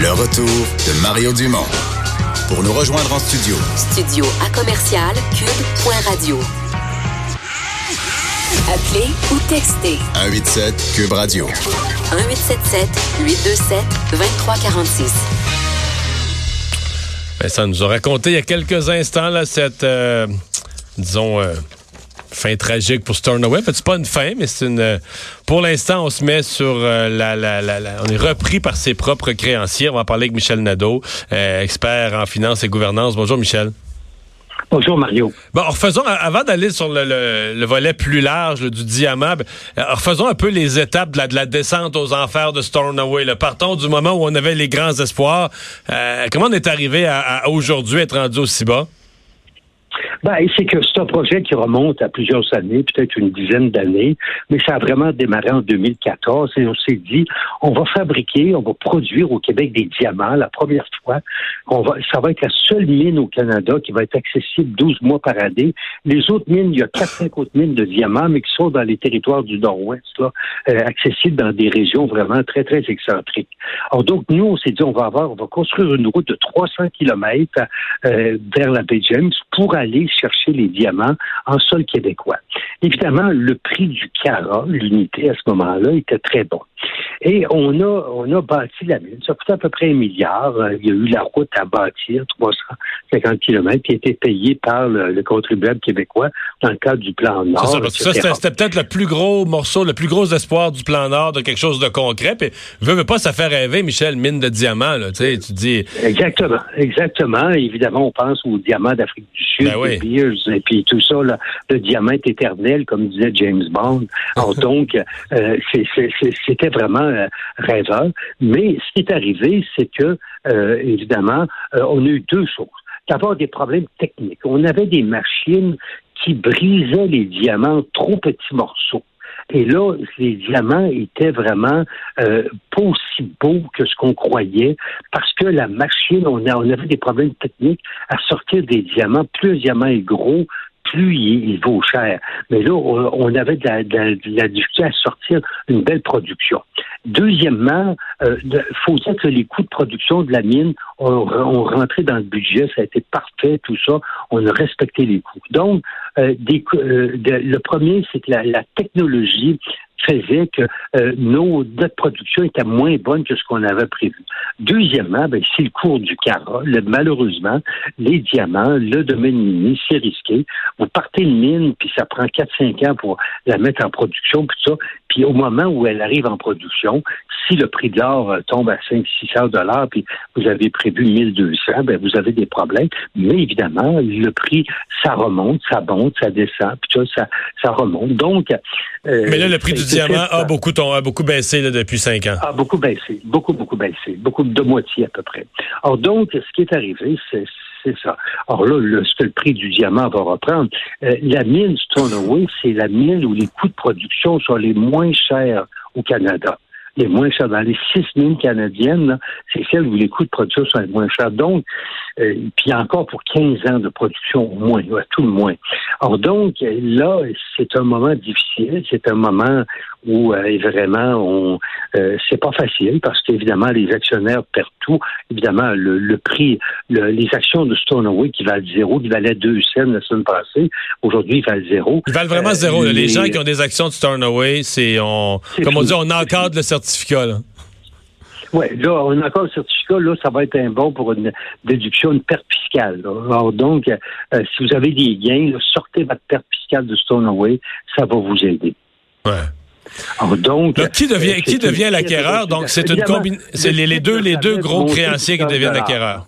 Le retour de Mario Dumont. Pour nous rejoindre en studio. Studio à commercial cube.radio. Appelez ou textez 187 Cube Radio. 1877 827 2346. Ben, ça nous a raconté il y a quelques instants là, cette, euh, disons, euh, fin tragique pour Stornoway. C'est pas une fin, mais c'est une. euh, pour l'instant, on se met sur euh, la, la, la, la- On est repris par ses propres créanciers. On va en parler avec Michel Nadeau, euh, expert en finance et gouvernance. Bonjour, Michel. Bonjour Mario. Bon, refaisons, avant d'aller sur le, le- le volet plus large du diamant, ben, refaisons un peu les étapes de la, de la descente aux enfers de Stornoway. là. Partons du moment où on avait les grands espoirs. Euh, comment on est arrivé à, à aujourd'hui être rendu aussi bas? Ben, c'est que c'est un projet qui remonte à plusieurs années, peut-être une dizaine d'années, mais ça a vraiment démarré en 2014 et on s'est dit, on va fabriquer, on va produire au Québec des diamants la première fois. Ça va être la seule mine au Canada qui va être accessible 12 mois par année. Les autres mines, il y a 4-5 autres mines de diamants, mais qui sont dans les territoires du Nord-Ouest, là, euh, accessibles dans des régions vraiment très, très excentriques. Alors donc, nous, on s'est dit, on va avoir, on va construire une route de 300 kilomètres euh, vers la baie James pour aller chercher les diamants en sol québécois. Évidemment, le prix du carat, l'unité à ce moment-là, était très bon. Et on a, on a bâti la mine. Ça coûtait à peu près un milliard. Euh, Il y a eu la route à bâtir, 350 kilomètres, qui a été payée par le, le contribuable québécois dans le cadre du plan Nord. Ça, parce que ça, c'était peut-être le plus gros morceau, le plus gros espoir du plan Nord de quelque chose de concret. Puis, veux, veux pas, ça fait rêver, Michel, mine de diamants, là. Tu sais, tu dis. Exactement, exactement. Évidemment, on pense aux diamants d'Afrique du Sud, Ben oui. et puis tout ça, là, le diamant est éternel, comme disait James Bond. Alors donc, euh, c'était vraiment euh, rêveur. Mais ce qui est arrivé, c'est que, euh, évidemment, euh, on a eu deux choses. D'abord, des problèmes techniques. On avait des machines qui brisaient les diamants en trop petits morceaux. Et là, les diamants étaient vraiment euh, pas aussi beaux que ce qu'on croyait parce que la machine, on, a, on avait des problèmes techniques à sortir des diamants. Plus un diamant gros, plus il, vaut cher. Mais là, on, avait de la, de de difficulté à sortir une belle production. Deuxièmement, il faut dire que les coûts de production de la mine ont, ont rentré dans le budget, ça a été parfait, tout ça, on a respecté les coûts. Donc, euh, des euh, le premier, c'est que la technologie faisait que euh, nos, notre production était moins bonne que ce qu'on avait prévu. Deuxièmement, ben, c'est le cours du. Le- malheureusement, les diamants, le domaine minier, c'est risqué. Vous partez une mine, puis ça prend 4-5 ans pour la mettre en production, puis tout ça. Puis au moment où elle arrive en production, si le prix de l'or euh, tombe à 500-600 dollars, puis vous avez prévu 1200, ben vous avez des problèmes. Mais évidemment, le prix, ça remonte, ça monte, ça descend, puis tout ça, ça, ça remonte. Donc, euh, Mais là, le prix du diamant a beaucoup, ton- a beaucoup baissé là, depuis cinq ans. a beaucoup baissé, beaucoup, beaucoup baissé, beaucoup de moitié à peu près. Alors donc, ce qui est arrivé, c'est c'est ça. Alors là, ce que le prix du diamant va reprendre, euh, la mine Stoneway, c'est la mine où les coûts de production sont les moins chers au Canada. Les moins chers. Dans les six mines canadiennes, c'est celle où les coûts de production sont les moins chers. Donc, euh, puis encore pour 15 ans de production au moins, à tout le moins. Alors donc, là, c'est un moment difficile, c'est un moment où euh, vraiment on euh, c'est pas facile parce qu'évidemment les actionnaires perdent tout. Évidemment, le, le prix, le- les actions de Stoneway qui valent zéro, qui valaient deux cents la semaine passée, aujourd'hui ils valent zéro. Ils valent vraiment Euh, zéro. Les les- gens qui ont des actions de Stornoway, c'est on, C'est comme on dit, on encadre le certificat. Là. Oui, là, on a encore certificat, là, ça va être un bon pour une déduction, une perte fiscale. là. Alors donc, euh, si vous avez des gains, là, sortez votre perte fiscale de Stoneway, ça va vous aider. Ouais. Alors donc, qui devient, euh, qui devient l'acquéreur? Donc, c'est une combine, c'est les, les deux, les deux gros créanciers qui deviennent l'acquéreur.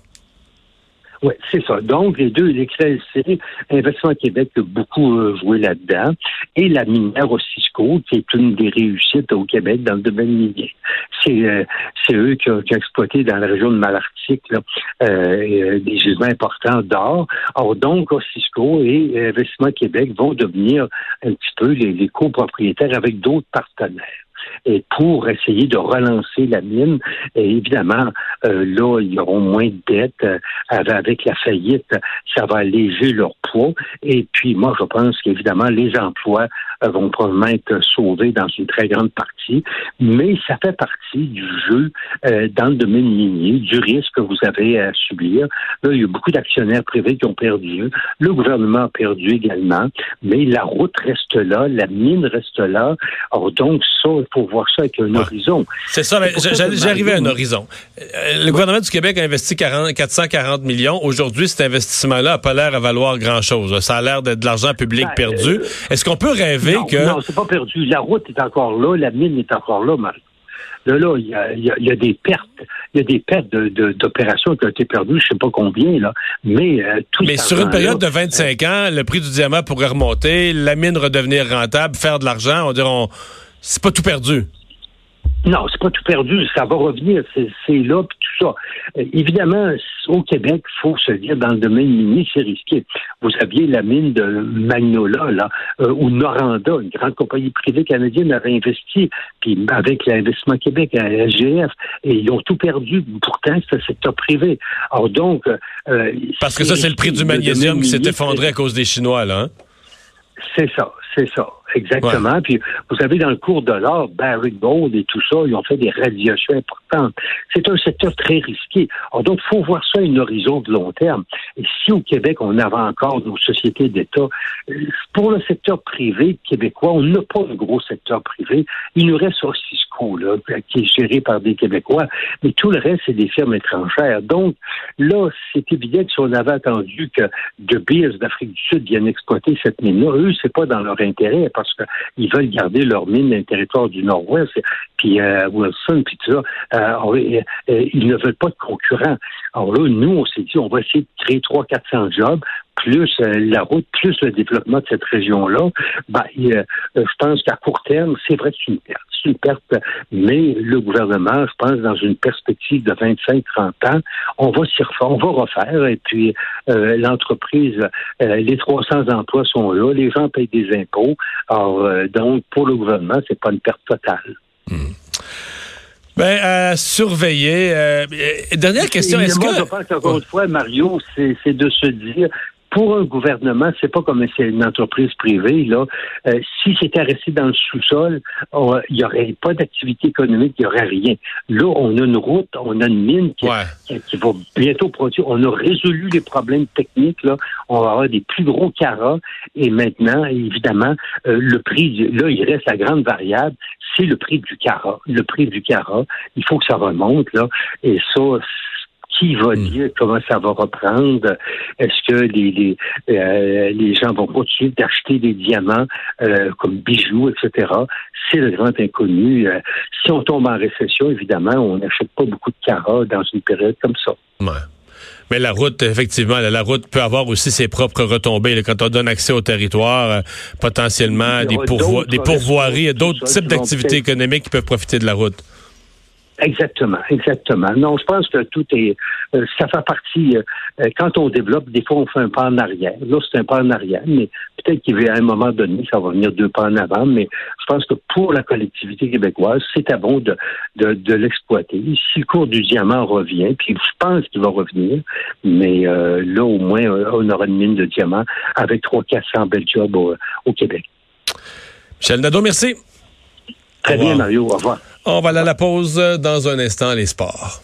Oui, c'est ça. Donc, les deux, les c'est Investissement Québec a beaucoup euh, joué là-dedans, et la minière au Cisco, qui est une des réussites au Québec dans le domaine minier. C'est euh, eux qui ont, exploité dans la région de Malartic là, euh, des gisements importants d'or. Alors, donc, au Cisco et Investissement Québec vont devenir un petit peu les, copropriétaires avec d'autres partenaires et pour essayer de relancer la mine. Évidemment, euh, là, ils auront moins de dettes. Euh, avec la faillite, ça va alléger leur poids. Et puis, moi, je pense qu'évidemment, les emplois euh, vont probablement être sauvés dans une très grande partie. Mais ça fait partie du jeu dans le domaine minier, du risque que vous avez à subir. Là, il y a beaucoup d'actionnaires privés qui ont perdu. Le gouvernement a perdu également. Mais la route reste là, la mine reste là. Alors, donc, ça, pour voir ça avec un horizon. C'est ça, mais j'arrivais à un horizon. Euh, le gouvernement du Québec a investi 40, 440 millions. Aujourd'hui, cet investissement-là n'a pas l'air à valoir grand-chose. Ça a l'air d'être de l'argent public ben, perdu. Euh, Est-ce qu'on peut rêver que... Non, c'est pas perdu. La route est encore là, la mine est encore là, Marie. Là, là, il y a, des pertes. Il y a des pertes d'opérations qui ont été perdues, je sais pas combien, là. Mais euh, tout Mais sur une période de 25 ans, le prix du diamant pourrait remonter, la mine redevenir rentable, faire de l'argent. On dirait, on, c'est pas tout perdu. Non, c'est pas tout perdu. Ça va revenir. C'est là, puis tout ça. Euh, évidemment, au Québec, il faut se dire, dans le domaine minier, c'est risqué. Vous aviez la mine de Magnola, là, euh, où Noranda, une grande compagnie privée canadienne, avait investi, puis avec l'investissement Québec, à SGF, et ils ont tout perdu. Pourtant, c'est un secteur privé. Alors donc... Euh, Parce que ça, c'est le prix du magnésium qui s'est effondré à cause des Chinois, là, hein? C'est ça, c'est ça, exactement. Puis vous savez, dans le cours de l'or, Barry Gold et tout ça, ils ont fait des radiations importantes. C'est un secteur très risqué. Alors, donc, il faut voir ça à une horizon de long terme. Et si au Québec, on avait encore nos sociétés d'État, pour le secteur privé québécois, on n'a pas de gros secteur privé. Il nous reste Qui est géré par des Québécois, mais tout le reste, c'est des firmes étrangères. Donc, là, c'est évident que si on avait attendu que De Beers d'Afrique du Sud viennent exploiter cette mine-là, eux, c'est pas dans leur intérêt parce qu'ils veulent garder leur mine dans le territoire du Nord-Ouest, puis euh, Wilson, puis tout ça. Euh, euh, ils ne veulent pas de concurrents. Alors là, nous, on s'est dit, on va essayer de créer 300-400 jobs plus la route, plus le développement de cette région-là, ben, je pense qu'à court terme, c'est vrai que c'est une perte. Une perte, mais le gouvernement, je pense, dans une perspective de 25-30 ans, on va s'y refaire, on va refaire, et puis l'entreprise, les 300 emplois sont là, les gens payent des impôts. Alors, donc, pour le gouvernement, c'est pas une perte totale. Hmm. Ben, à surveiller. Euh, dernière question, est-ce que... je pense qu'encore une fois, Mario, c'est de se dire, pour un gouvernement, c'est pas comme c'est une entreprise privée. Là, euh, si c'était resté dans le sous-sol, il n'y aurait pas d'activité économique, il n'y aurait rien. Là, on a une route, on a une mine qui, qui, va bientôt produire. On a résolu les problèmes techniques. Là, on va avoir des plus gros carats. Et maintenant, évidemment, euh, le prix, là, il reste la grande variable, c'est le prix du carat. Le prix du carat, il faut que ça remonte là. Et ça, qui va hmm. dire comment ça va reprendre? Est-ce que les, les, euh, les gens vont continuer d'acheter des diamants euh, comme bijoux, etc.? C'est le grand inconnu. Euh, si on tombe en récession, évidemment, on n'achète pas beaucoup de carats dans une période comme ça. Mais la route, effectivement, la route peut avoir aussi ses propres retombées. quand on donne accès au territoire, potentiellement des, des pourvoiries, d'autres types d'activités économiques qui peuvent profiter de la route. Exactement, exactement. Non, je pense que tout est, euh, ça fait partie. Euh, euh, quand on développe, des fois on fait un pas en arrière. Là, c'est un pas en arrière, mais peut-être qu'à un moment donné, ça va venir deux pas en avant. Mais je pense que pour la collectivité québécoise, c'est à bon de, de, de l'exploiter. Si le cours du diamant revient, puis je pense qu'il va revenir, mais là au moins on aura une mine de diamant avec trois 400 belles jobs au, au Québec. Michel Nadeau, merci. Très bien, Mario. Au revoir. On va aller à la pause dans un instant, les sports.